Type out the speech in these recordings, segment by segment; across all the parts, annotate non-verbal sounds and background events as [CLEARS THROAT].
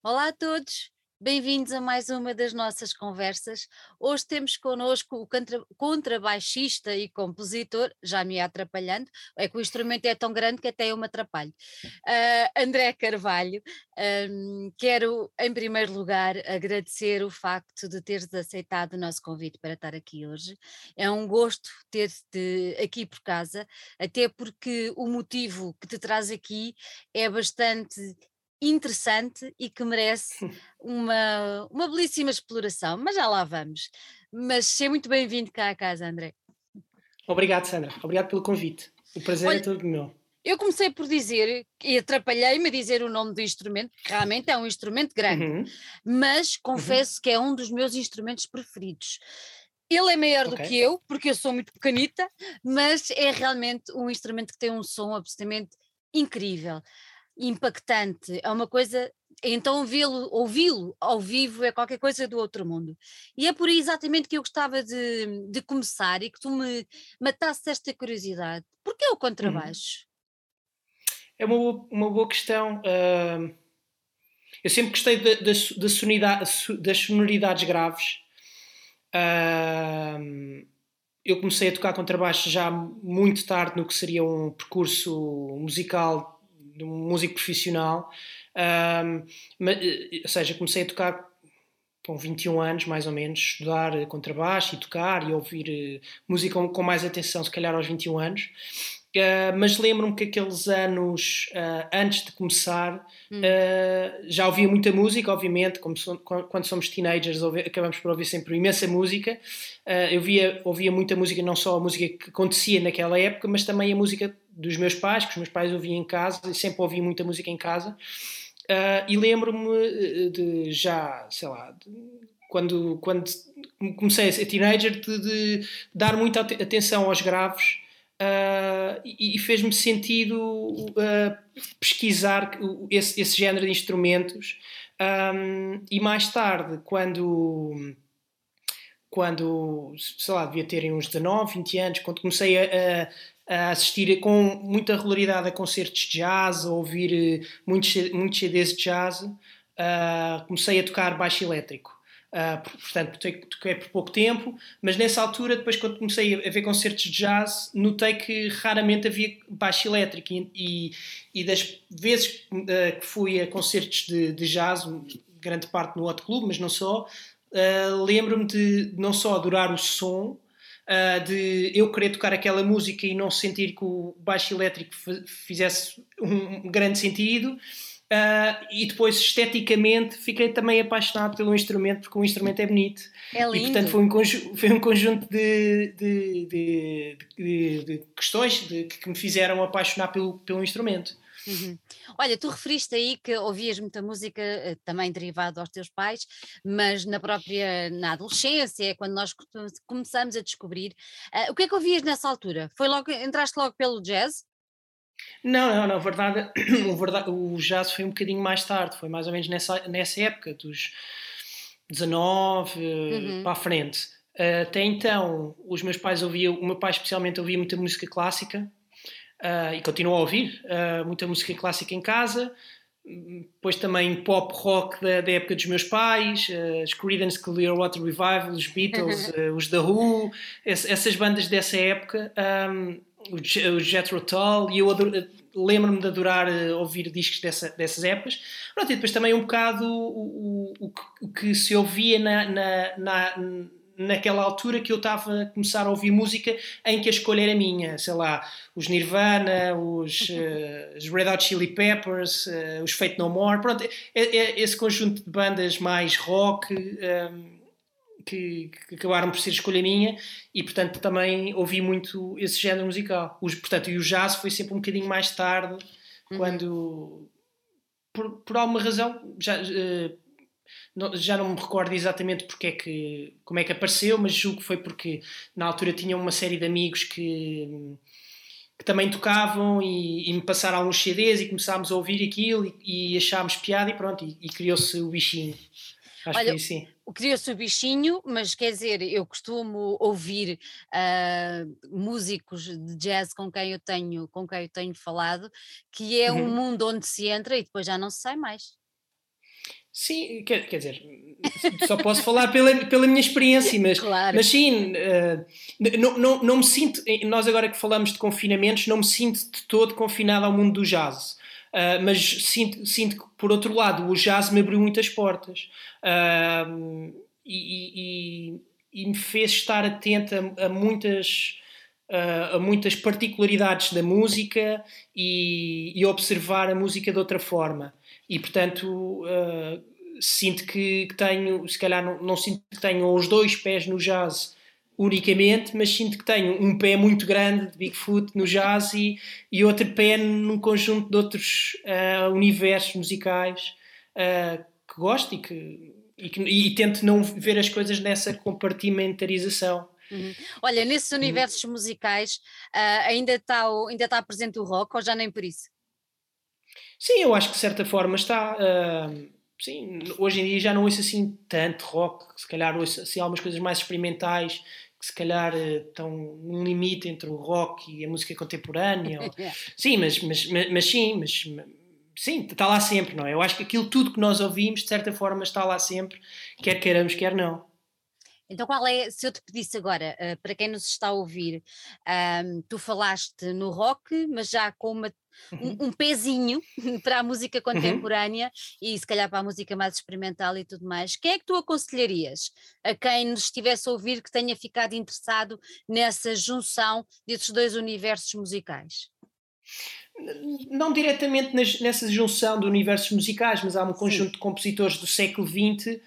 Olá a todos, bem-vindos a mais uma das nossas conversas. Hoje temos connosco o contra, contrabaixista e compositor, já me atrapalhando, é que o instrumento é tão grande que até eu me atrapalho. Uh, André Carvalho, um, quero em primeiro lugar agradecer o facto de teres aceitado o nosso convite para estar aqui hoje. É um gosto ter-te aqui por casa, até porque o motivo que te traz aqui é bastante interessante e que merece [LAUGHS] uma, uma belíssima exploração, mas já lá vamos. Mas seja muito bem-vindo cá à casa, André. Obrigado, Sandra. Obrigado pelo convite. O prazer é Olha, é todo meu. Eu comecei por dizer, e atrapalhei-me a dizer o nome do instrumento, que realmente é um instrumento grande, uhum. mas confesso uhum. que é um dos meus instrumentos preferidos. Ele é maior okay. do que eu, porque eu sou muito pequenita, mas é realmente um instrumento que tem um som absolutamente incrível impactante, é uma coisa. Então ouvi-lo ouvi ao vivo é qualquer coisa do outro mundo. E é por aí exatamente que eu gostava de, de começar e que tu me matasses esta curiosidade. Porquê o contrabaixo? É uma boa, uma boa questão. Uh, eu sempre gostei de, de, de das sonoridades graves. Uh, eu comecei a tocar contrabaixo já muito tarde no que seria um percurso musical de um músico profissional, um, mas, eh, ou seja, comecei a tocar com 21 anos, mais ou menos, estudar contrabaixo e tocar e ouvir uh, música com, mais atenção, se calhar aos 21 anos. Uh, mas lembro-me que aqueles anos uh, antes de começar hum. uh, já ouvia muita música, obviamente, so, quando somos teenagers ouvi, acabamos por ouvir sempre imensa música. eu via, ouvia muita música, não só a música que acontecia naquela época, mas também a música dos meus pais, que os meus pais ouviam em casa e sempre ouvi muita música em casa. e lembro-me de já, sei lá, de, quando, quando comecei a ser teenager, de, de dar muita atenção aos graves Uh, e, e fez-me sentido uh, pesquisar esse, esse, género de instrumentos. Um, e mais tarde, quando, quando, sei lá, devia ter uns 19, 20 anos, quando comecei a, a assistir com muita regularidade a concertos de jazz, a ouvir muitos, muitos CDs de jazz, uh, comecei a tocar baixo elétrico. Uh, portanto, toquei por pouco tempo, mas nessa altura, depois quando comecei a ver concertos de jazz, notei que raramente havia baixo elétrico e, e, e das vezes uh, que fui a concertos de, de, jazz, grande parte no Hot Club, mas não só, lembro-me de não só adorar o som, de eu querer tocar aquela música e não sentir que o baixo elétrico fizesse um grande sentido, Uh, e depois, esteticamente, fiquei também apaixonado pelo instrumento, porque o instrumento é bonito. É lindo. E, portanto, foi um, foi um conjunto de, de, de, de questões que me fizeram apaixonar pelo, pelo instrumento. Uhum. [LAUGHS] Olha, tu referiste aí que ouvias muita música eh, também derivada aos teus pais, mas na própria na adolescência, é quando nós começamos a descobrir. Uh, o que é que ouvias nessa altura? Foi logo, entraste logo pelo jazz? Não, não, na verdade, [CLEARS THROAT] o, verdade, o jazz foi um bocadinho mais tarde, foi mais ou menos nessa, nessa época, dos 19 uhum. para a frente. Até então, os meus pais ouviam, o meu pai especialmente ouvia muita música clássica uh, e continua a ouvir uh, muita música clássica em casa. Depois também pop rock da, da época dos meus pais, uh, os Creedence Clearwater Revival, os Beatles, [LAUGHS] os The Who, essas bandas dessa época. Um, o Jethro Tull e eu lembro-me de adorar ouvir discos dessa, dessas épocas. Pronto, e depois também um bocado o, o, o que se ouvia na, na, na, naquela altura que eu estava a começar a ouvir música em que a escolha era minha, sei lá, os Nirvana, os, uh, os Red Hot Chili Peppers, uh, os Fate No More, pronto, é, é, esse conjunto de bandas mais rock. Um, que, que, acabaram por ser escolha minha e portanto também ouvi muito esse género musical. Os, portanto, e o jazz foi sempre um bocadinho mais tarde, uhum. quando por, por alguma razão já, uh, não, já não me recordo exatamente porque é que, como é que apareceu, mas julgo que foi porque na altura tinha uma série de amigos que, que também tocavam e, e me passaram alguns CDs e começámos a ouvir aquilo e, e achámos piada e pronto, e, e criou-se o bichinho. Acho Olha, que sim. Criou-se o bichinho, mas quer dizer, eu costumo ouvir uh, músicos de jazz com quem eu tenho, com quem eu tenho falado, que é uhum. um mundo onde se entra e depois já não se sai mais. Sim, quer, quer dizer, só posso falar pela, pela minha experiência, [LAUGHS] mas, claro. mas sim, uh, não, não, não me sinto, nós agora que falamos de confinamentos, não me sinto de todo confinado ao mundo do jazz. Uh, mas sinto, sinto que, por outro lado, o jazz me abriu muitas portas uh, e, e, e, me fez estar atento a, a muitas. Uh, a muitas particularidades da música e, e, observar a música de outra forma. E, portanto, sinto que, que, tenho, se calhar não, não, sinto que tenho os dois pés no jazz unicamente, mas sinto que tenho um pé muito grande de Bigfoot no jazz e, e outro pé num conjunto de outros uh, universos musicais uh, que gosto e que, e que e tento não ver as coisas nessa compartimentarização. Uhum. Olha, nesses uhum. universos musicais uh, ainda está ainda tá presente o rock ou já nem por isso? Sim, eu acho que de certa forma está. Uh, sim, hoje em dia já não ouço assim tanto rock, se calhar ouço assim, algumas coisas mais experimentais que se calhar eh, estão num limite entre o rock e a música contemporânea. Ou... [LAUGHS] sim, mas, mas, mas, mas, sim, mas sim, está lá sempre, não é? Eu acho que aquilo tudo que nós ouvimos, de certa forma, está lá sempre, quer queiramos, quer não. Então, qual é, se eu te pedisse agora, uh, para quem nos está a ouvir, um, tu falaste no rock, mas já com uma, uhum. um, um, pezinho [LAUGHS] para a música uhum. contemporânea uhum. e se calhar para a música mais experimental e tudo mais, quem é que tu aconselharias a quem nos estivesse a ouvir que tenha ficado interessado nessa junção desses dois universos musicais? Não diretamente nas, nessa junção de universos musicais, mas há um conjunto Sim. de compositores do século XX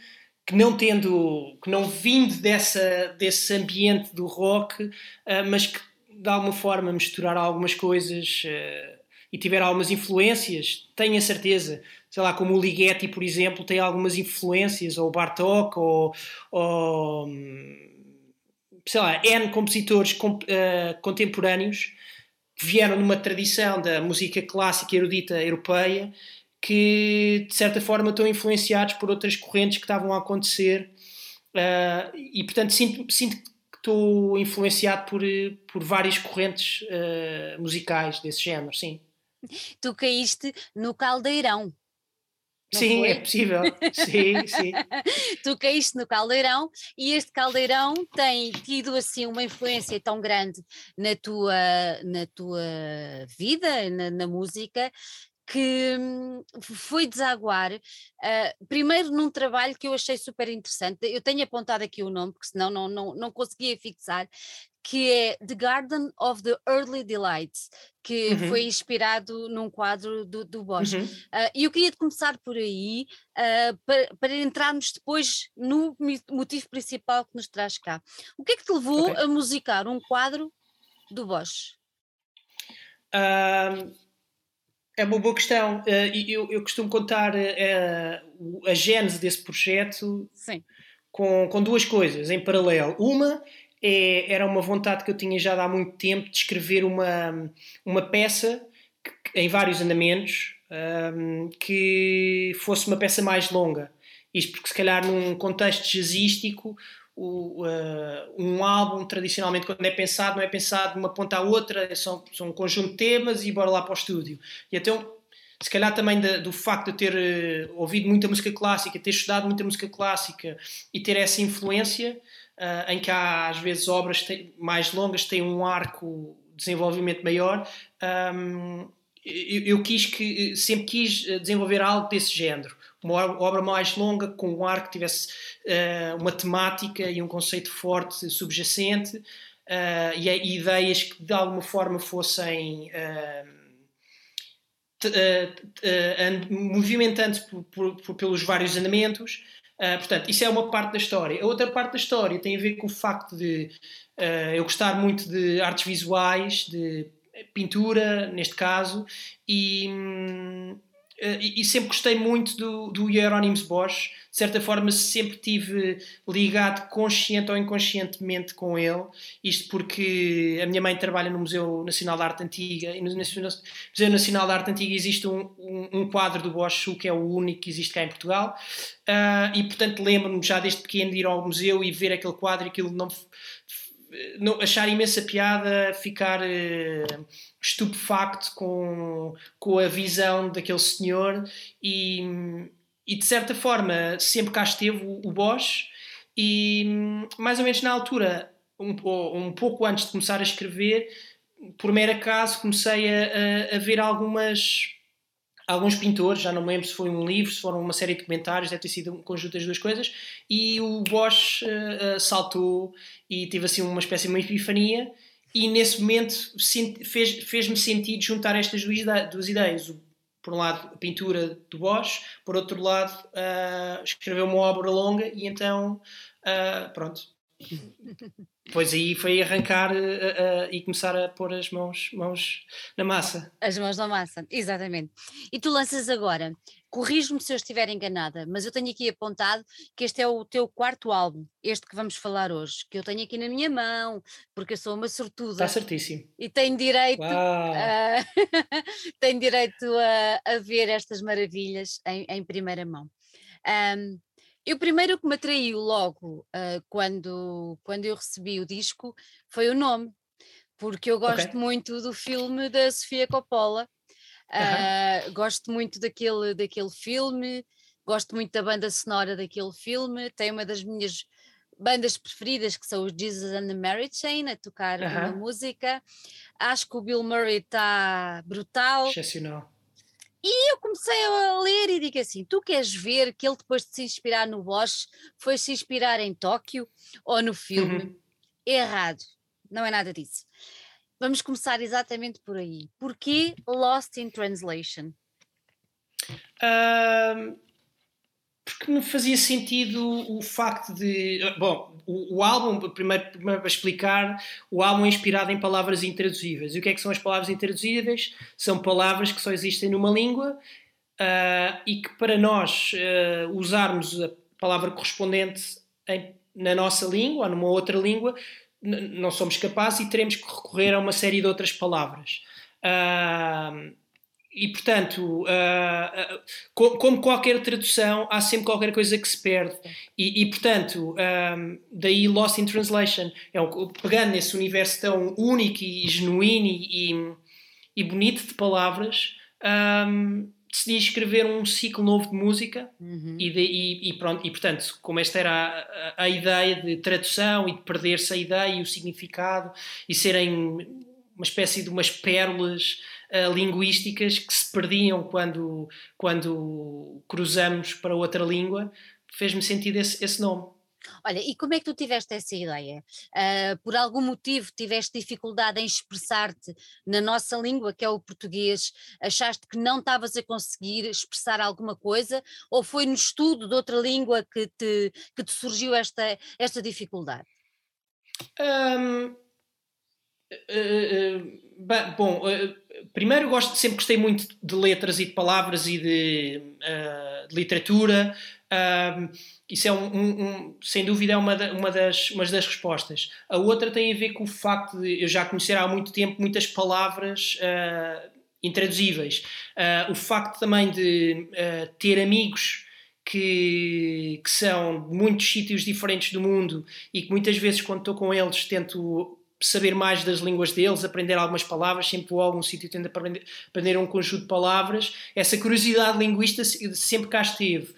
que não tendo, que não vindo dessa, desse ambiente do rock, uh, mas que de alguma forma misturaram algumas coisas uh, e tiveram algumas influências, tenho a certeza. Sei lá, como o Ligeti, por exemplo, tem algumas influências, ou o Bartok, ou, ou sei lá, N compositores uh, contemporâneos que vieram numa tradição da música clássica erudita europeia que de certa forma estão influenciados por outras correntes que estavam a acontecer uh, e portanto sinto, sinto que estou influenciado por, por várias correntes uh, musicais desse género, sim. Tu caíste no caldeirão. sim, foi? é possível. sim, sim. [LAUGHS] tu caíste no caldeirão e este caldeirão tem tido assim uma influência tão grande na tua, na tua vida, na, na música, que hum, foi desaguar, uh, primeiro num trabalho que eu achei super interessante, eu tenho apontado aqui o nome, porque senão não, não, não conseguia fixar, que é The Garden of the Early Delights, que uhum. foi inspirado num quadro do, do Bosch. Uhum. Uh, e eu queria começar por aí, uh, para, para, entrarmos depois no motivo principal que nos traz cá. O que é que te levou okay. a musicar um quadro do Bosch? Uh, é uma boa questão. Uh, eu, eu costumo contar uh, a gênese desse projeto com, com duas coisas em paralelo. Uma é, era uma vontade que eu tinha já há muito tempo de escrever uma, uma peça que, em vários andamentos um, ehm, que fosse uma peça mais longa. Isto porque, se calhar, num contexto jazzístico, o, uh, um álbum, tradicionalmente, quando é pensado, não é pensado de uma ponta à outra, são, são um conjunto de temas e bora lá para o estúdio. E então, se calhar também de, do facto de ter uh, ouvido muita música clássica, ter estudado muita música clássica e ter essa influência, uh, em que há às vezes obras mais longas têm um arco de desenvolvimento maior. Um, eu, eu, quis que sempre quis desenvolver algo desse género uma obra mais longa, com um ar que tivesse uh, uma temática e um conceito forte subjacente uh, e, e, ideias que de alguma forma fossem uh, movimentando-se pelos vários andamentos. portanto, isso é uma parte da história. A outra parte da história tem a ver com o facto de eu gostar muito de artes visuais, de pintura, neste caso, e. Hum, e, e, sempre gostei muito do, do Hieronymus Bosch, de certa forma sempre tive ligado consciente ou inconscientemente com ele, isto porque a minha mãe trabalha no Museu Nacional de Arte Antiga e no Museu Nacional de Arte Antiga existe um, um, um quadro do Bosch que é o único que existe cá em Portugal. Uh, e portanto lembro-me já desde pequeno de ir ao museu e ver aquele quadro e aquilo não não, achar imensa piada, ficar uh, estupefacto com, com a visão daquele senhor e, e de certa forma sempre cá esteve o, o Bosch e mais ou menos na altura, um, um pouco antes de começar a escrever, por mero acaso comecei a, a, a ver algumas alguns pintores, já não me lembro se foi um livro, se foram uma série de comentários, deve ter sido um conjunto das duas coisas, e o Bosch uh, uh, saltou e teve assim uma espécie de uma epifania, e nesse momento fez-me fez sentir juntar estas duas, ideias. Por um lado, a pintura do Bosch, por outro lado, uh, escreveu uma obra longa, e então, pronto, Pois aí foi arrancar uh, uh, e começar a pôr as mãos, mãos na massa. As mãos na massa, exatamente. E tu lanças agora, corrijo-me se eu estiver enganada, mas eu tenho aqui apontado que este é o teu quarto álbum, este que vamos falar hoje, que eu tenho aqui na minha mão, porque eu sou uma sortuda. Está certíssimo. E tenho direito, a, [LAUGHS] tenho direito a, a, ver estas maravilhas em, em primeira mão. Um, e o primeiro que me atraiu logo uh, quando, quando eu recebi o disco foi o nome, porque eu gosto okay. muito do filme da Sofia Coppola, uh, gosto muito daquele, daquele filme, gosto muito da banda sonora daquele filme, tem uma das minhas bandas preferidas que são os Jesus and the Mary Chain a tocar uma música. Acho que o Bill Murray está brutal. Excepcional. E eu comecei a ler e digo assim: tu queres ver que ele, depois de se inspirar no Bosch, foi se inspirar em Tóquio ou no filme? Uhum. Errado, não é nada disso. Vamos começar exatamente por aí. Porquê Lost in Translation? Uh, porque me fazia sentido o facto de. Bom, o, o álbum, primeiro, primeiro para explicar, o álbum é inspirado em palavras intraduzíveis. E o que é que são as palavras intraduzíveis? São palavras que só existem numa língua uh, e que para nós uh, usarmos a palavra correspondente em, na nossa língua ou numa outra língua, não somos capazes e teremos que recorrer a uma série de outras palavras. Uh, e portanto, uh, uh, como qualquer tradução, há sempre qualquer coisa que se perde. E, e portanto, um, daí Lost in Translation, é um, pegando nesse universo tão único e genuíno e, e, e bonito de palavras, um, decidi escrever um ciclo novo de música uhum. e, de, e, pronto, e portanto, como esta era a, a ideia de tradução e de perder-se a ideia e o significado e serem uma espécie de umas pérolas uh, linguísticas que se perdiam quando, quando cruzamos para outra língua, fez-me sentido esse, esse nome. Olha, e como é que tu tiveste essa ideia? Uh, por algum motivo tiveste dificuldade em expressar-te na nossa língua, que é o português? Achaste que não estavas a conseguir expressar alguma coisa? Ou foi no estudo de outra língua que te, que te surgiu esta, esta dificuldade? Um, uh, uh, bom, primeiro gosto, sempre gostei muito de letras e de palavras e de, uh, de literatura. Uh, isso é um, um, um, sem dúvida é uma, da, uma, das, uma das respostas. A outra tem a ver com o facto de eu já conhecer há muito tempo muitas palavras uh, intraduzíveis. o facto também de ter amigos que, que, são de muitos sítios diferentes do mundo e que muitas vezes quando estou com eles tento saber mais das línguas deles, aprender algumas palavras, sempre vou a algum sítio tendo aprender, aprender um conjunto de palavras. Essa curiosidade linguista sempre cá esteve.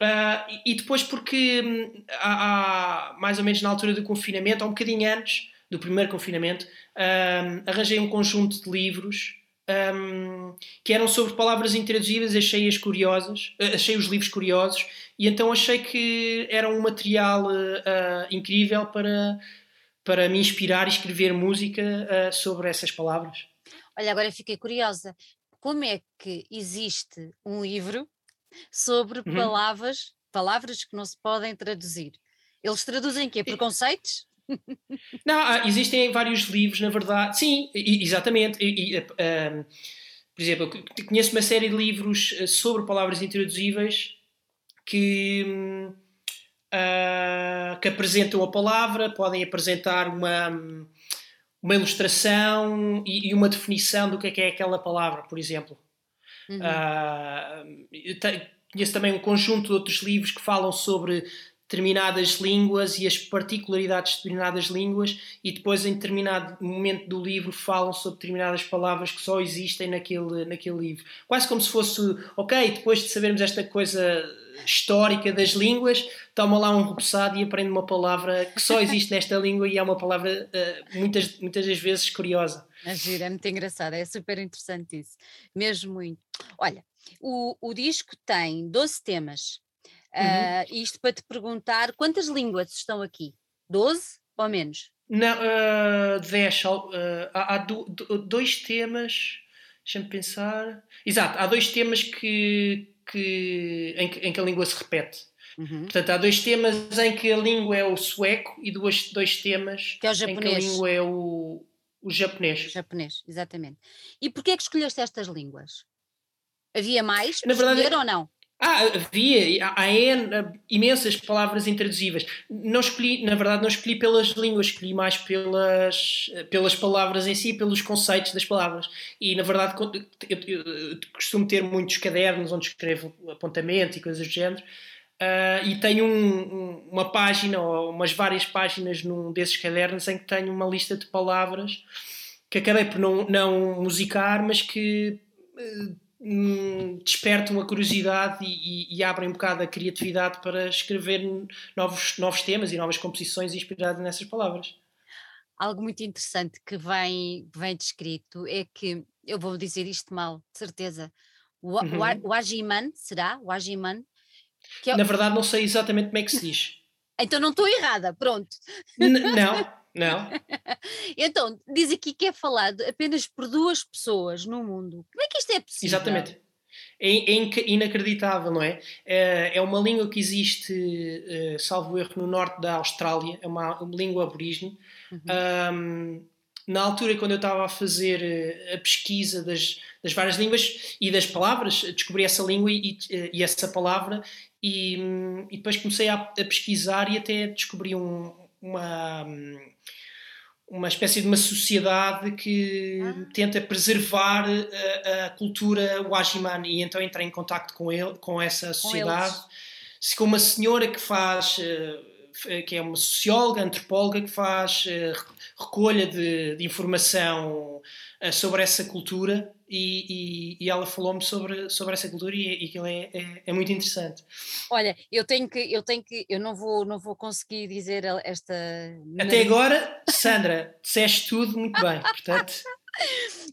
Uh, e depois porque hum, há, há, mais ou menos na altura do confinamento, há um bocadinho antes do primeiro confinamento, uh, arranjei um conjunto de livros um, que eram sobre palavras intraduzíveis, achei-as curiosas, uh, achei os livros curiosos e então achei que era um material incrível para para me inspirar e escrever música uh, sobre essas palavras. Olha, agora fiquei curiosa. Como é que existe um livro sobre uhum. palavras, palavras que não se podem traduzir? Eles traduzem quê? Preconceitos? Não, existem vários livros, na verdade. Sim, exatamente. E, e, um, por exemplo, conheço uma série de livros sobre palavras intraduzíveis que. Uh, que apresentam a palavra, podem apresentar uma, uma ilustração e, e, uma definição do que é, que é aquela palavra, por exemplo. Uhum. Uh, conheço também um conjunto de outros livros que falam sobre determinadas línguas e as particularidades de determinadas línguas e depois em determinado momento do livro falam sobre determinadas palavras que só existem naquele, naquele livro. Quase como se fosse, ok, depois de sabermos esta coisa histórica das línguas, toma lá um repousado e aprende uma palavra que só existe nesta língua e é uma palavra uh, muitas, muitas das vezes curiosa. É giro, é muito engraçado, é super interessante isso, mesmo muito. Olha, o, o disco tem 12 temas, uhum. uh, isto para te perguntar quantas línguas estão aqui? 12 ou menos? Não, uh, 10, uh, há, há do, do, dois temas Deixa-me pensar. Exato, há dois temas que, que, em, que, em que a língua se repete. Uhum. Portanto, há dois temas em que a língua é o sueco e dois, dois temas que é em que a língua é o, o japonês. O japonês, exatamente. E porquê é que escolheste estas línguas? Havia mais para Na verdade, ou não? Ah, havia, há, há imensas palavras intraduzíveis. Não escolhi, na verdade, não escolhi pelas línguas, escolhi mais pelas, pelas palavras em si, pelos conceitos das palavras. E, na verdade, eu, eu, costumo ter muitos cadernos onde escrevo apontamento e coisas do género. Uh, e tenho um, uma página ou umas várias páginas num desses cadernos em que tenho uma lista de palavras que acabei por não, não musicar, mas que uh, hum, despertam a curiosidade e, e, e, abrem um bocado a criatividade para escrever novos, novos temas e novas composições inspiradas nessas palavras. Algo muito interessante que vem, vem descrito é que, eu vou dizer isto mal, de certeza, o, uhum. o, o Ajiman, será? O Ajiman? É... Na verdade não sei exatamente como é que se diz. [LAUGHS] então não estou errada, pronto. N não, não. [LAUGHS] então, diz aqui que é falado apenas por duas pessoas no mundo. Como é que isto é possível? Exatamente. É, é inacreditável, não é? é? É uma língua que existe, eh, salvo erro, no norte da Austrália, é uma, língua aborígene. Uhum. Um, na altura, quando eu estava a fazer eh, a pesquisa das, das várias línguas e das palavras, descobri essa língua e, e essa palavra e, e, depois comecei a, a, pesquisar e até descobri um, uma uma espécie de uma sociedade que ah. tenta preservar a, a cultura Wajiman e então entrei em contato com ele, com essa sociedade, com, com uma senhora que faz eh, que é uma socióloga, antropóloga que faz eh, recolha de, de informação eh, sobre essa cultura e, e, e ela falou-me sobre, sobre essa cultura e, e aquilo é, é, é, muito interessante. Olha, eu tenho que, eu tenho que, eu não vou, não vou conseguir dizer esta. Até agora, [LAUGHS] Sandra, disseste tudo muito bem, portanto.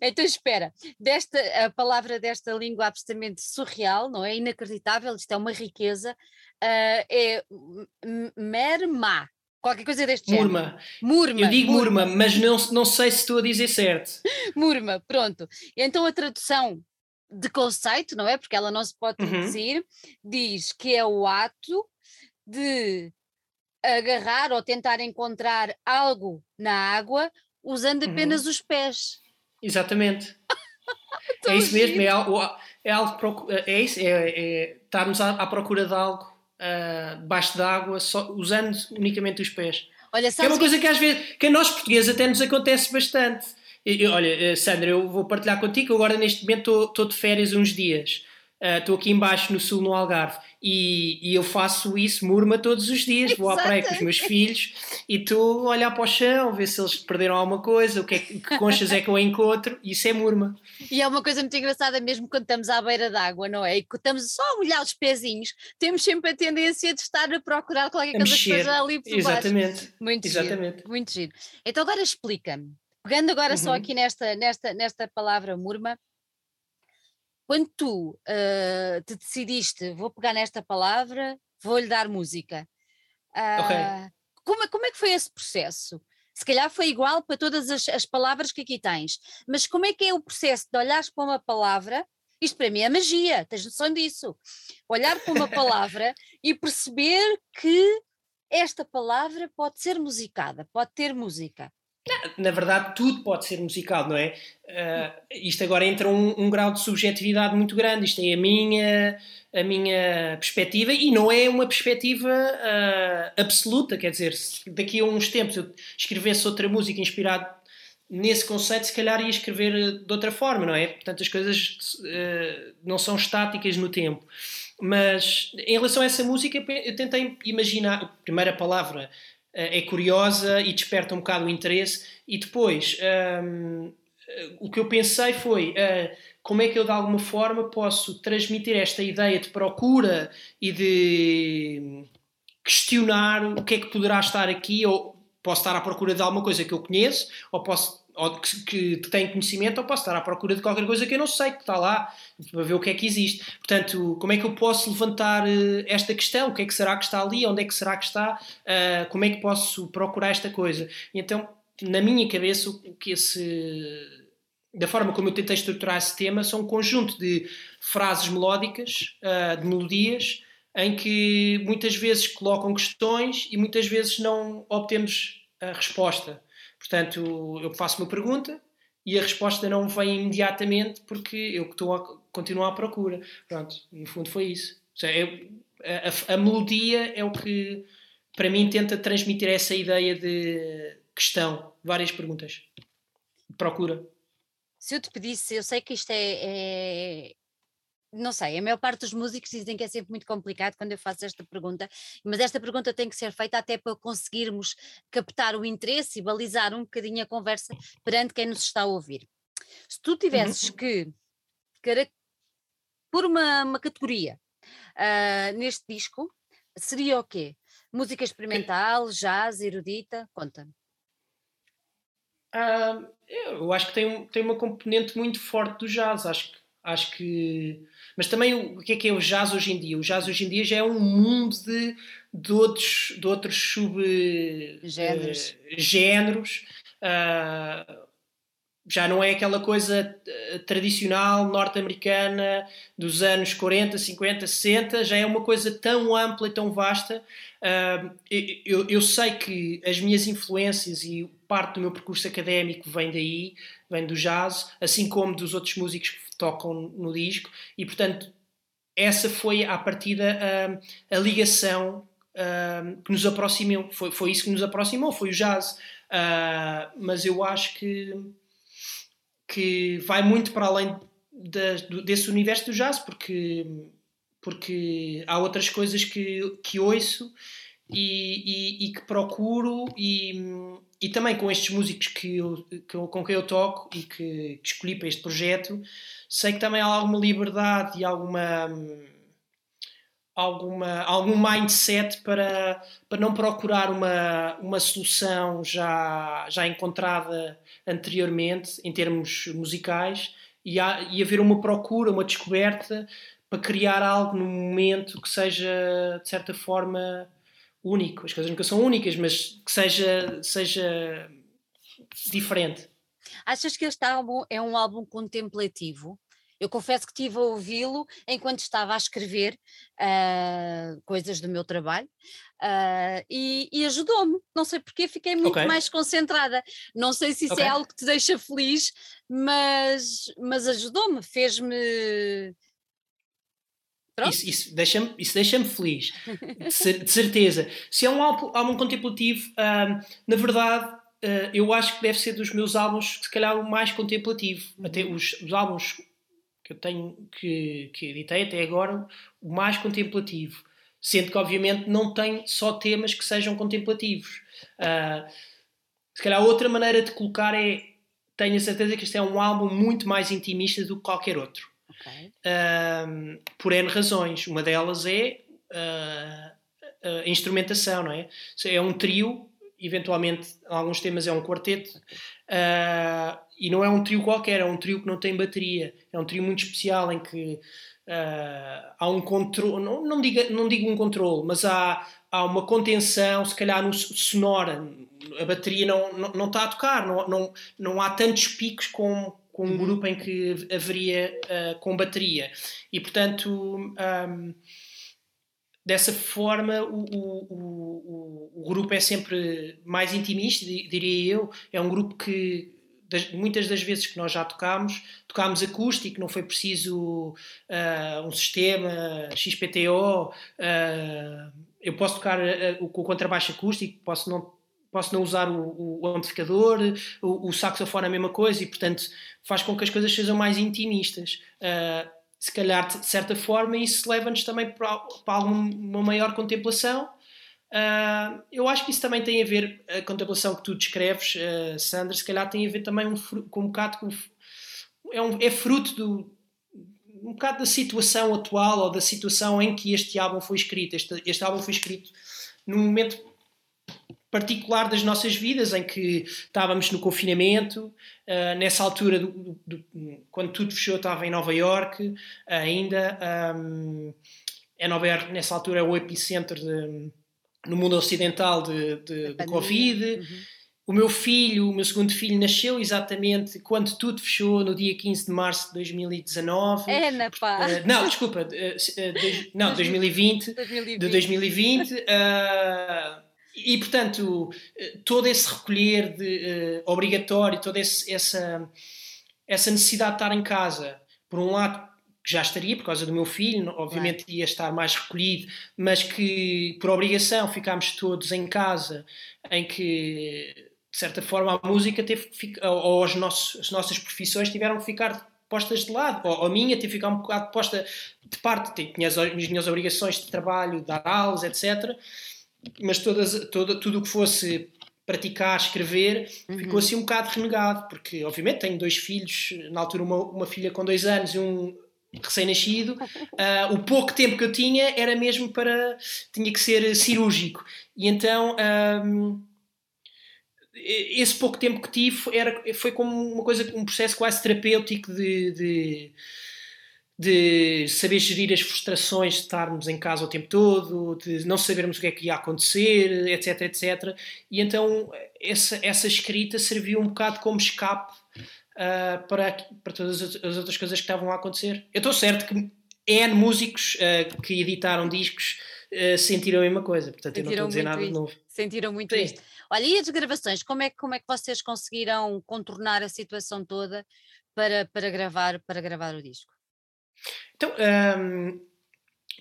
Então espera, desta, a palavra desta língua absolutamente surreal, não é? Inacreditável, isto é uma riqueza, uh, é merma, Qualquer coisa deste Murma. género. Murma. Eu digo Murma, Murma mas não, não sei se estou a dizer certo. [LAUGHS] Murma, pronto. Então a tradução de conceito, não é? Porque ela não se pode uhum. traduzir, uhum. diz que é o ato de agarrar ou tentar encontrar algo na água usando uhum. apenas os pés. Exatamente. [LAUGHS] é isso mesmo, é algo, é algo é isso, é, é estarmos à, à procura de algo uh, debaixo d'água, usando unicamente os pés. Olha, é uma coisa que às vezes, que a nós portugueses até nos acontece bastante. Eu, olha, eh, Sandra, eu vou partilhar contigo, agora neste momento estou de férias uns dias. Estou uh, aqui embaixo no sul, no Algarve, e, e, eu faço isso, murma todos os dias. Vou à praia com os meus filhos e estou a olhar para o chão, ver se eles perderam alguma coisa, o que, é, que conchas é que eu encontro, e isso é murma. E é uma coisa muito engraçada mesmo quando estamos à beira d'água, não é? E que estamos só a molhar os pezinhos, temos sempre a tendência de estar a procurar qualquer coisa que esteja ali por Exatamente. baixo. Muito Exatamente. giro. Muito giro. Então agora explica-me. Pegando agora uhum. só aqui nesta, nesta, nesta palavra murma, quando tu uh, te decidiste, vou pegar nesta palavra, vou-lhe dar música. Uh, okay. como, é, como é que foi esse processo? Se calhar foi igual para todas as, as, palavras que aqui tens, mas como é que é o processo de olhares para uma palavra? Isto para mim é magia, tens noção disso? Olhar para uma palavra e perceber que esta palavra pode ser musicada, pode ter música. Na verdade, tudo pode ser musical, não é? Uh, isto agora entra um, um, grau de subjetividade muito grande. Isto é a minha, a minha perspectiva e não é uma perspectiva uh, absoluta. Quer dizer, se daqui a uns tempos eu escrevesse outra música inspirada nesse conceito, se calhar ia escrever de outra forma, não é? Portanto, as coisas uh, não são estáticas no tempo. Mas em relação a essa música, eu tentei imaginar. A primeira palavra é curiosa e desperta um bocado o interesse, e depois um, o que eu pensei foi uh, como é que eu de alguma forma posso transmitir esta ideia de procura e de questionar o que é que poderá estar aqui ou posso estar à procura de alguma coisa que eu conheço ou posso ou que, que tenho conhecimento ou posso estar à procura de qualquer coisa que eu não sei que está lá para ver o que é que existe portanto como é que eu posso levantar uh, esta questão o que é que será que está ali onde é que será que está uh, como é que posso procurar esta coisa e então na minha cabeça, o que esse. Da forma como eu tentei estruturar esse tema, são um conjunto de frases melódicas, uh, de melodias, em que muitas vezes colocam questões e muitas vezes não obtemos a resposta. Portanto, eu faço uma pergunta e a resposta não vem imediatamente porque eu estou a continuar à procura. Pronto, no fundo foi isso. Seja, a, a, a melodia é o que, para mim, tenta transmitir essa ideia de questão, várias perguntas. Procura. Se eu te pedisse, eu sei que isto é, é não sei, a maior parte dos músicos dizem que é sempre muito complicado quando eu faço esta pergunta, mas esta pergunta tem que ser feita até para conseguirmos captar o interesse e balizar um bocadinho a conversa perante quem nos está a ouvir. Se tu tivesses uhum. que, que por uma, uma categoria uh, neste disco, seria o quê? Música experimental, jazz, erudita? Conta-me. Uh, eu acho que tem, tem uma componente muito forte do jazz. Acho, acho que. Mas também o, que é que é o jazz hoje em dia? O jazz hoje em dia já é um mundo de, de outros, de outros subgéneros. Uh, géneros. Uh, já não é aquela coisa eh, tradicional norte-americana dos anos 40, 50, 60, já é uma coisa tão ampla e tão vasta. Uh, eu, eu, sei que as minhas influências e parte do meu percurso académico vem daí, vem do jazz, assim como dos outros músicos que tocam no disco, e portanto, essa foi à partida a, a ligação uh, que nos aproximou, foi, foi isso que nos aproximou, foi o jazz. Uh, mas eu acho que que vai muito para além desse universo do jazz, porque, porque há outras coisas que, que ouço e, e, e que procuro e, e também com estes músicos que, eu, que com quem eu toco e que, que escolhi para este projeto, sei que também há alguma liberdade e alguma alguma, algum mindset para, para não procurar uma, uma solução já, já encontrada anteriormente em termos musicais e, há, e haver uma procura, uma descoberta para criar algo no momento que seja de certa forma único. As coisas nunca são únicas, mas que seja, seja diferente. Achas que este álbum é um álbum contemplativo? Eu confesso que estive a ouvi-lo enquanto estava a escrever uh, coisas do meu trabalho uh, e, e ajudou-me. Não sei porque fiquei muito okay. mais concentrada. Não sei se isso é okay. é algo que te deixa feliz, mas, mas ajudou-me, fez-me. Isso, isso deixa-me deixa feliz, [LAUGHS] de, certeza. Se é um álbum, contemplativo, uh, na verdade, eu acho que deve ser dos meus álbuns, se calhar, o mais contemplativo. Uhum. Até os, os álbuns que eu tenho que, que editei até agora, o mais contemplativo. Sendo que, obviamente, não tem só temas que sejam contemplativos. Uh, se calhar, outra maneira de colocar é: tenho a certeza que este é um álbum muito mais intimista do que qualquer outro. Okay. Uh, por N razões. Uma delas é uh, a instrumentação, não é? É um trio, eventualmente, alguns temas é um quarteto. Uh, e não é um trio qualquer, é um trio que não tem bateria. É um trio muito especial em que uh, há um controle, não, não, diga, não digo um controle, mas há, há uma contenção, se calhar no sonora. A bateria não, não, não está a tocar, não, não, não há tantos picos com, com um uhum. grupo em que haveria uh, com bateria. E portanto. Um, dessa forma o, o, o, o, grupo é sempre mais intimista, diria eu. É um grupo que das, muitas das vezes que nós já tocámos, tocámos acústico, não foi preciso uh, um sistema XPTO. Uh, eu posso tocar uh, o contrabaixo acústico, posso não, posso não usar o, o amplificador, o, o, saxofone é a mesma coisa e, portanto, faz com que as coisas sejam mais intimistas. Se calhar, de certa forma, isso leva-nos também para, para alguma maior contemplação Uh, eu acho que isso também tem a ver, a contemplação que tu descreves, uh, Sandra, se calhar tem a ver também um, com um bocado com. É, um, é fruto do, um bocado da situação atual ou da situação em que este álbum foi escrito. Este, este álbum foi escrito num momento particular das nossas vidas, em que estávamos no confinamento, uh, nessa altura, do, do, do, quando tudo fechou, estava em Nova York ainda. Um, é Nova York, nessa altura, é o epicentro de, no mundo ocidental de, de, de Covid. Uhum. O meu filho, o meu segundo filho, nasceu exatamente quando tudo fechou, no dia 15 de março de 2019. É, na pá. Uh, não, desculpa, uh, uh, não, 2020. 2020. De 2020. Uh, e, portanto, todo esse recolher de, obrigatório, toda esse, essa, essa necessidade de estar em casa, por um lado, já estaria por causa do meu filho, obviamente ia estar mais recolhido, mas que por obrigação ficámos todos em casa, em que de certa forma a música teve que ficar, ou as, nossos, as nossas profissões tiveram que ficar postas de lado, ou a minha teve que ficar um bocado posta de parte, tinha as, as minhas obrigações de trabalho, dar aulas, etc. Mas todas, todo, tudo o que fosse praticar, escrever, uhum. ficou assim um bocado renegado, porque obviamente tenho dois filhos, na altura uma, uma filha com dois anos e um recém-nascido, uh, [LAUGHS] o pouco tempo que eu tinha era mesmo para. tinha que ser cirúrgico. E então. Um, esse pouco tempo que tive era, foi como uma coisa, um processo quase terapêutico de, de, de, saber gerir as frustrações de estarmos em casa o tempo todo, de não sabermos o que é que ia acontecer, etc, etc. E então essa, essa escrita serviu um bocado como escape uh, para, para todas as outras coisas que estavam a acontecer. Eu estou certo que N músicos uh, que editaram discos uh, sentiram a mesma coisa, portanto sentiram eu não estou a dizer nada isto. de novo. Sentiram muito Sim. isto. Olha, e as gravações, como é, como é que vocês conseguiram contornar a situação toda para, para, gravar, para gravar o disco? Então, um,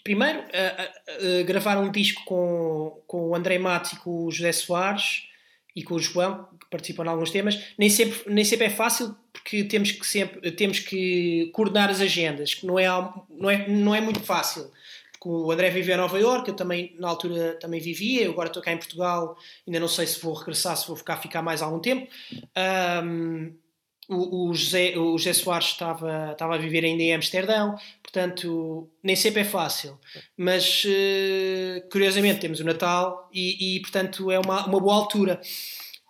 primeiro, uh, uh, gravar um disco com, com o André Matos e com o José Soares e com o João, que participam em alguns temas, nem sempre, nem sempre é fácil porque temos que sempre temos que coordenar as agendas, que não é, não é, não é muito fácil. O André vive em Nova Iorque, eu também na altura também vivia, eu agora estou cá em Portugal, ainda não sei se vou regressar, se vou ficar, ficar mais algum tempo. Um, o, o, José, o José Soares estava, estava a viver ainda em Amsterdão, portanto, nem sempre é fácil. Mas, uh, curiosamente, temos o Natal e, e, portanto, é uma, uma boa altura.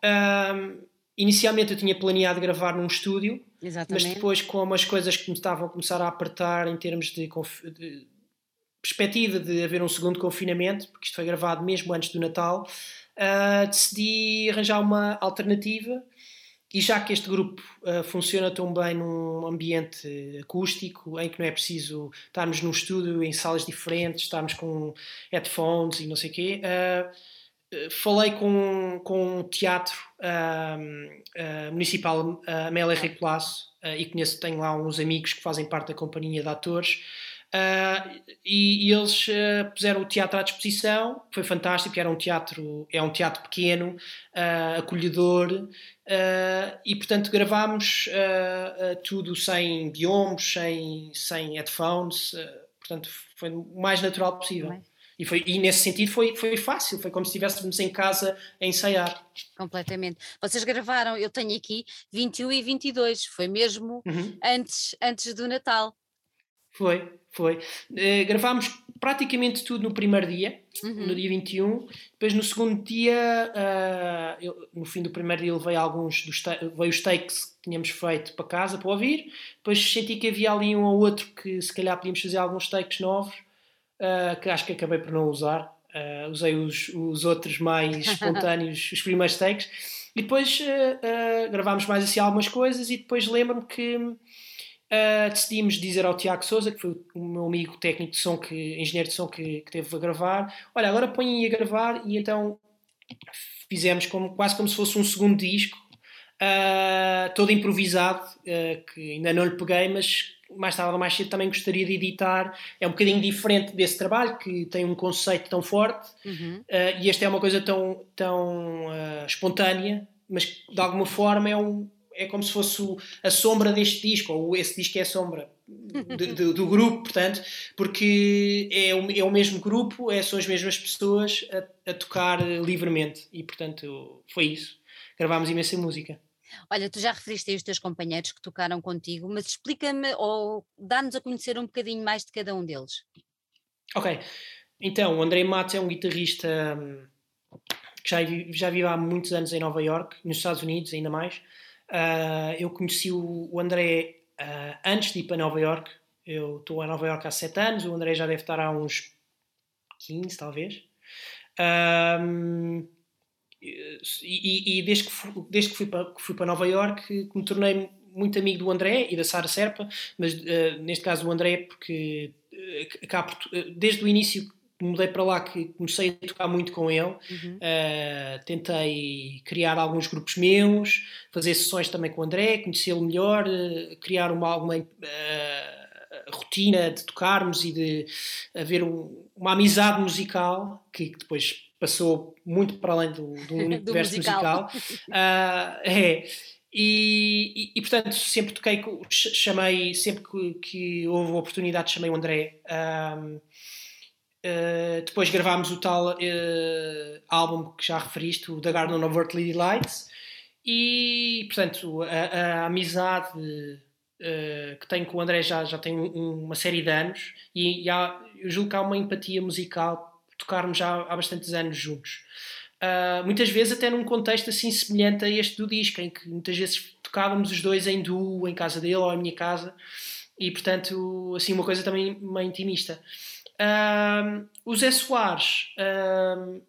Um, inicialmente eu tinha planeado gravar num estúdio, Exatamente. mas depois, como as coisas que me estavam a começar a apertar em termos de, de perspectiva de haver um segundo confinamento, porque isto foi gravado mesmo antes do Natal, uh, decidi arranjar uma alternativa e já que este grupo uh, funciona tão bem num ambiente acústico, em que não é preciso estarmos num estúdio em salas diferentes, estarmos com headphones e não sei o quê, uh, falei com, com teatro uh, municipal Amélia Rei Colasso e conheço, tenho lá uns amigos que fazem parte da companhia de atores Uh, e, e, eles uh, puseram o teatro à disposição, foi fantástico, era um teatro, é um teatro pequeno, uh, acolhedor, e portanto gravámos tudo sem biombos, sem, sem headphones, portanto foi o mais natural possível. E, foi, e nesse sentido foi, foi fácil, foi como se estivéssemos em casa a ensaiar. Completamente. Vocês gravaram, eu tenho aqui 21 e 22, foi mesmo uhum. antes, antes do Natal. Foi, foi. Uh, gravámos praticamente tudo no primeiro dia, uhum. no dia 21. Depois no segundo dia, uh, eu, no fim do primeiro dia, levei alguns dos veio os takes que tínhamos feito para casa para ouvir. Depois senti que havia ali um ou outro que se calhar podíamos fazer alguns takes novos, uh, que acho que acabei por não usar. usei os, os outros mais [LAUGHS] espontâneos, os primeiros takes. E depois gravámos mais assim algumas coisas e depois lembro-me que Uh, decidimos dizer ao Tiago Souza, que foi o meu amigo técnico de som, que, engenheiro de som que, que teve a gravar, olha, agora põe a gravar e então fizemos como, quase como se fosse um segundo disco, uh, todo improvisado, uh, que ainda não lhe peguei, mas mais tarde ou mais cedo também gostaria de editar. É um bocadinho diferente desse trabalho, que tem um conceito tão forte, uhum. e este é uma coisa tão, tão espontânea, mas de alguma forma é um, é como se fosse a sombra deste disco, ou esse disco é a sombra. do, do, grupo, portanto, porque é o, é o mesmo grupo, é, são as mesmas pessoas a, a tocar livremente e, portanto, foi isso. Gravámos imensa música. Olha, tu já referiste aí os teus companheiros que tocaram contigo, mas explica-me ou dá-nos a conhecer um bocadinho mais de cada um deles. Ok, então o André Matos é um guitarrista hum, que já, já vive há muitos anos em Nova York, nos Estados Unidos ainda mais. Uh, eu conheci o, o André uh, antes de ir para Nova York. Eu estou em Nova York há 7 anos, o André já deve estar há uns 15, talvez. Um, e, e, desde, que fui, desde que fui para, que fui para Nova York me tornei muito amigo do André e da Sara Serpa, mas uh, neste caso do André porque uh, desde o início mudei para lá que comecei a tocar muito com ele, uhum. uh, tentei criar alguns grupos meus, fazer sessões também com o André, conhecê-lo melhor, criar uma, alguma rotina de tocarmos e de haver um, uma amizade musical que, que depois passou muito para além do, do [LAUGHS] universo musical. musical. Uh, é. E, e, e, portanto sempre toquei, chamei, sempre que, que houve oportunidade chamei o André. Uh, depois gravámos o tal uh, álbum que já referiste, o The Garden of Earthly Lights, e portanto a, a amizade uh, que tenho com o André já, já tem um, uma série de anos e, e há, eu julgo que há uma empatia musical tocarmos já há bastantes anos juntos. Muitas vezes até num contexto assim semelhante a este do disco, em que muitas vezes tocávamos os dois em duo, em casa dele ou em minha casa, e portanto, assim, uma coisa também meio intimista. Uh, o Zé Soares uh,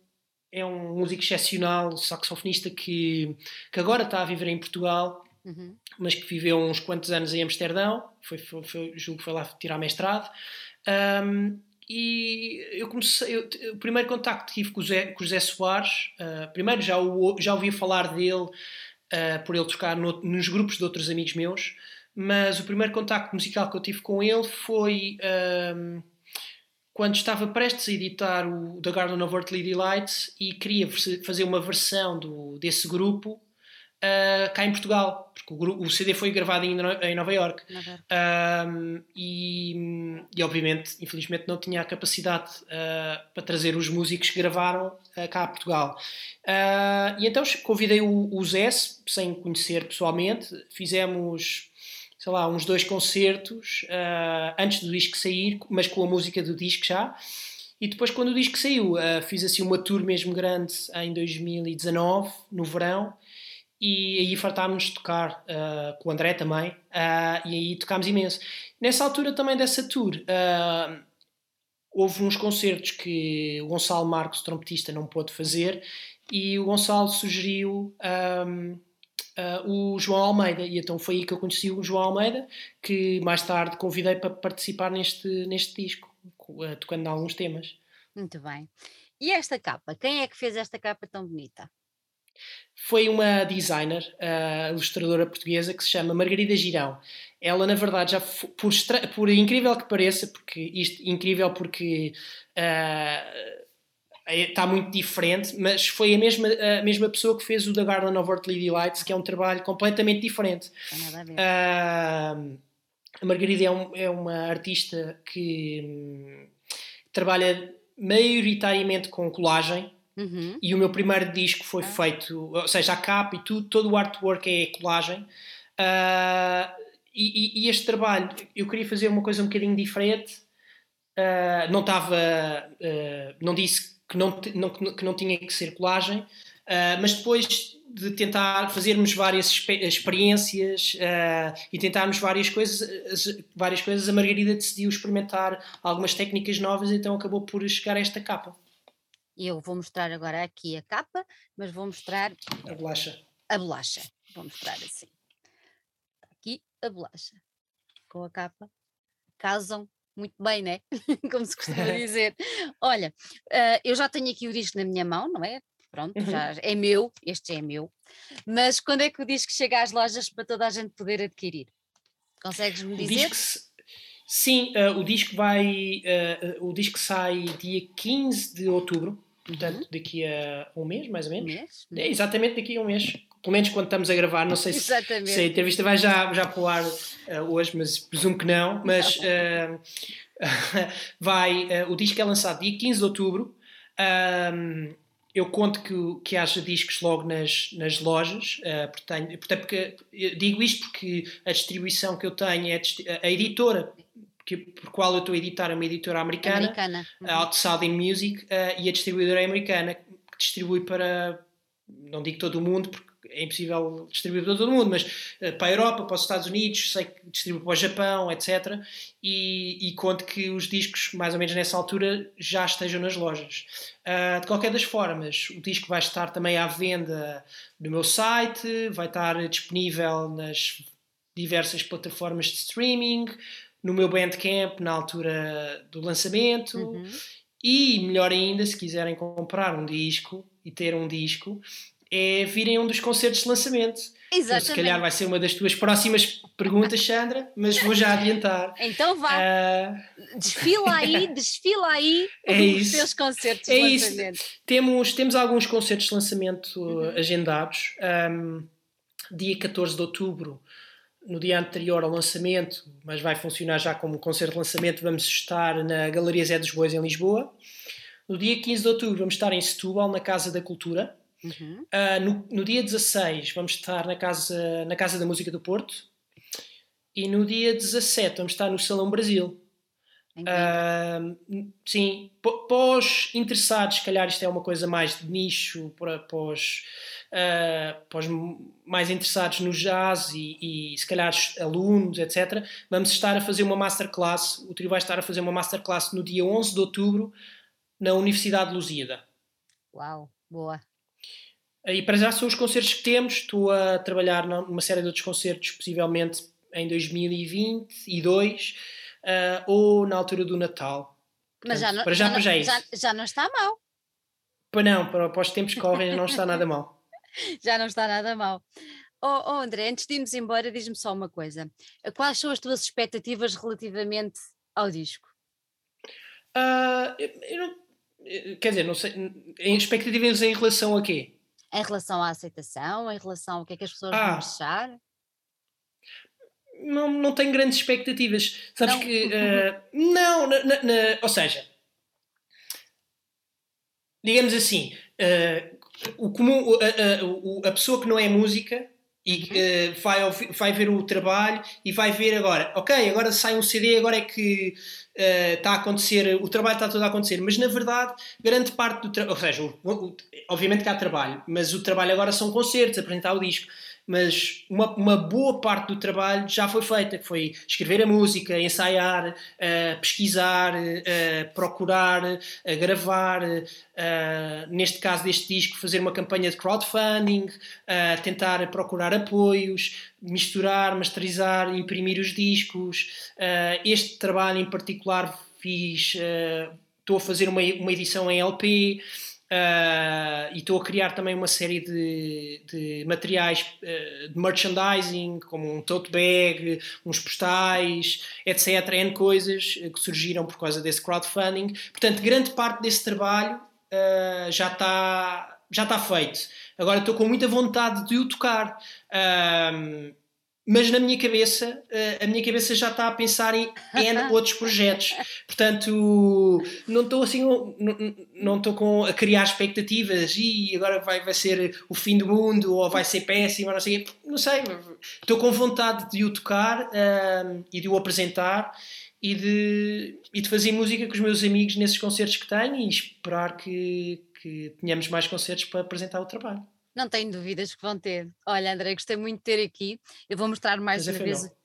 é um músico excepcional, saxofonista que, que agora está a viver em Portugal, uhum. mas que viveu uns quantos anos em Amsterdão, foi, foi, foi, julgo que foi lá tirar mestrado. Um, e eu comecei, eu, o primeiro contacto que tive com o José, com o José Soares, uh, primeiro já, o, já ouvi falar dele uh, por ele tocar no, nos grupos de outros amigos meus, mas o primeiro contacto musical que eu tive com ele foi uh, quando estava prestes a editar o The Garden of Earthly Delights e queria fazer uma versão do, desse grupo uh, cá em Portugal, porque o, o, CD foi gravado em, em Nova York. Um, e, e, obviamente, infelizmente, não tinha a capacidade uh, para trazer os músicos que gravaram uh, cá a Portugal. e então convidei o, o Zé, sem conhecer pessoalmente, fizemos sei lá, uns dois concertos uh, antes do disco sair, mas com a música do disco já. E depois, quando o disco saiu, uh, fiz assim uma tour mesmo grande em 2019, no verão, e aí fartámos de tocar uh, com o André também, e aí tocámos imenso. Nessa altura também dessa tour, houve uns concertos que o Gonçalo Marcos, trompetista, não pôde fazer, e o Gonçalo sugeriu um, o João Almeida, e então foi aí que eu conheci o João Almeida, que mais tarde convidei para participar neste, neste disco, tocando alguns temas. Muito bem. E esta capa? Quem é que fez esta capa tão bonita? foi uma designer, uh, ilustradora portuguesa, que se chama Margarida Girão. Ela, na verdade, já por, por incrível que pareça, porque isto incrível porque uh, está muito diferente, mas foi a mesma, a mesma pessoa que fez o The Garden of Earthly Delights, que é um trabalho completamente diferente. Uh, a Margarida é, um, é, uma artista que hum, trabalha maioritariamente com colagem, Uhum. E o meu primeiro disco foi ah. feito, ou seja, a capa e tudo, todo o artwork é colagem. Uh, e, e, este trabalho, eu queria fazer uma coisa um bocadinho diferente. Uh, não estava, não disse que não, não, que não tinha que ser colagem, mas depois de tentar fazermos várias experiências e tentarmos várias coisas, várias coisas, a Margarida decidiu experimentar algumas técnicas novas, então acabou por chegar a esta capa. Eu vou mostrar agora aqui a capa, mas vou mostrar a bolacha. A bolacha. Vou mostrar assim. Aqui a bolacha. Com a capa. Casam muito bem, né? [LAUGHS] Como se costuma [LAUGHS] dizer. Olha, uh, eu já tenho aqui o disco na minha mão, não é? Pronto, uhum. já é meu, este é meu. Mas quando é que o disco chega às lojas para toda a gente poder adquirir? Consegues-me dizer? Sim, uh, o disco vai. Uh, o disco sai dia 15 de outubro portanto, uhum. daqui a um mês, mais ou menos. Um mês? É, exatamente daqui a um mês. Pelo menos quando estamos a gravar, não sei se, se a entrevista vai já, já para o ar uh, hoje, mas presumo que não. Mas uh, [LAUGHS] vai, uh, o disco é lançado dia 15 de outubro. Um, eu conto que, que haja discos logo nas, nas lojas, uh, portanto, portanto porque, digo isto porque a distribuição que eu tenho é a, a editora que, por qual eu estou a editar é uma editora americana, Americana. Uhum. Outside Music, uh, e a distribuidora é americana, que distribui para, não digo todo o mundo, porque é impossível distribuir para todo o mundo, mas uh, para a Europa, para os Estados Unidos, sei que distribui para o Japão, etc. E, e conto que os discos, mais ou menos nessa altura, já estejam nas lojas. Uh, de qualquer das formas, o disco vai estar também à venda no meu site, vai estar disponível nas diversas plataformas de streaming, no meu Bandcamp na altura do lançamento. Uhum. E melhor ainda, se quiserem comprar um disco e ter um disco, é virem um dos concertos de lançamento. Exatamente. Se calhar vai ser uma das tuas próximas perguntas, Sandra, mas vou já adiantar. Então vá, Uh, desfila aí, [LAUGHS] desfila aí É os isso. teus concertos É de isso. lançamento. temos, temos alguns concertos de lançamento Uhum. uh, agendados. Um, dia 14 de outubro, no dia anterior ao lançamento, mas vai funcionar já como concerto de lançamento, vamos estar na Galeria Zé dos Bois, em Lisboa. No dia 15 de outubro, vamos estar em Setúbal, na Casa da Cultura. Uhum. Uh, no, no dia 16 vamos estar na casa, na casa da Música do Porto e no dia 17 vamos estar no Salão Brasil. Uh, sim, p- para os interessados, se calhar isto é uma coisa mais de nicho, para, os, uh, os mais interessados no jazz e, e se calhar alunos, etc. Vamos estar a fazer uma masterclass, o trio vai estar a fazer uma masterclass no dia 11 de outubro na Universidade de Lusíada. Uau, boa. E para já são os concertos que temos. Estou a trabalhar numa série de outros concertos, possivelmente em 2022 uh, ou na altura do Natal. Mas já Portanto, não, para já, já, para já é já, já não está mal. Para não, para, para os tempos que correm não está nada mal. [LAUGHS] Já não está nada mal. Oh, oh, André, antes de irmos embora, diz-me só uma coisa. Quais são as tuas expectativas relativamente ao disco? Uh, eu, eu não, quer dizer, não sei, expectativas em relação a quê? Em relação à aceitação, em relação ao que é que as pessoas Ah. vão achar? Não, não tenho grandes expectativas. Sabes Não? que. uh, [LAUGHS] não, na- na- na- ou seja, digamos assim, uh, o comum, a, a- o- a pessoa que não é música e uh, vai, vai ver o trabalho e vai ver agora, ok, agora sai um CD, agora é que uh, está a acontecer, o trabalho está todo a acontecer, mas na verdade, grande parte do trabalho, ou seja, o- o- obviamente que há trabalho, mas o trabalho agora são concertos, apresentar o disco. Mas uma, uma boa parte do trabalho já foi feita, que foi escrever a música, ensaiar, uh, pesquisar, uh, procurar, uh, gravar, neste caso deste disco, fazer uma campanha de crowdfunding, tentar procurar apoios, misturar, masterizar, imprimir os discos. Este trabalho em particular fiz, estou a fazer uma, uma edição em LP. Uh, e estou a criar também uma série de, de materiais uh, de merchandising, como um tote bag, uns postais, etc. N coisas que surgiram por causa desse crowdfunding. Portanto, grande parte desse trabalho uh, já está já está feito. Agora estou com muita vontade de o tocar. Mas na minha cabeça, uh, a minha cabeça já está a pensar em N [LAUGHS] outros projetos. Portanto, não estou assim, não, não estou com a criar expectativas e agora vai, vai ser o fim do mundo ou vai ser péssimo, não sei, não sei. Estou com vontade de o tocar um, e de o apresentar e de, e de fazer música com os meus amigos nesses concertos que tenho e esperar que, que tenhamos mais concertos para apresentar o trabalho. Não tenho dúvidas que vão ter. Olha, André, gostei muito de ter aqui. Eu vou mostrar mais Mas uma vez. bom.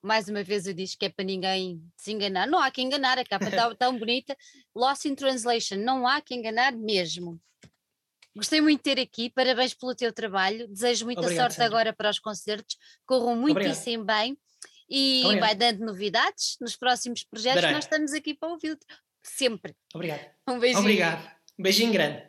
Mais uma vez eu disse que é para ninguém se enganar. Não há que enganar, a capa está tão bonita. Lost in Translation, não há que enganar mesmo. Gostei muito de ter aqui, parabéns pelo teu trabalho. Desejo muita Obrigado, sorte Sandra. agora para os concertos, corram muitíssimo bem e Obrigado. vai dando novidades nos próximos projetos. Darei. Nós estamos aqui para ouvir sempre. Obrigado. Um beijinho. Obrigado. Um beijinho grande.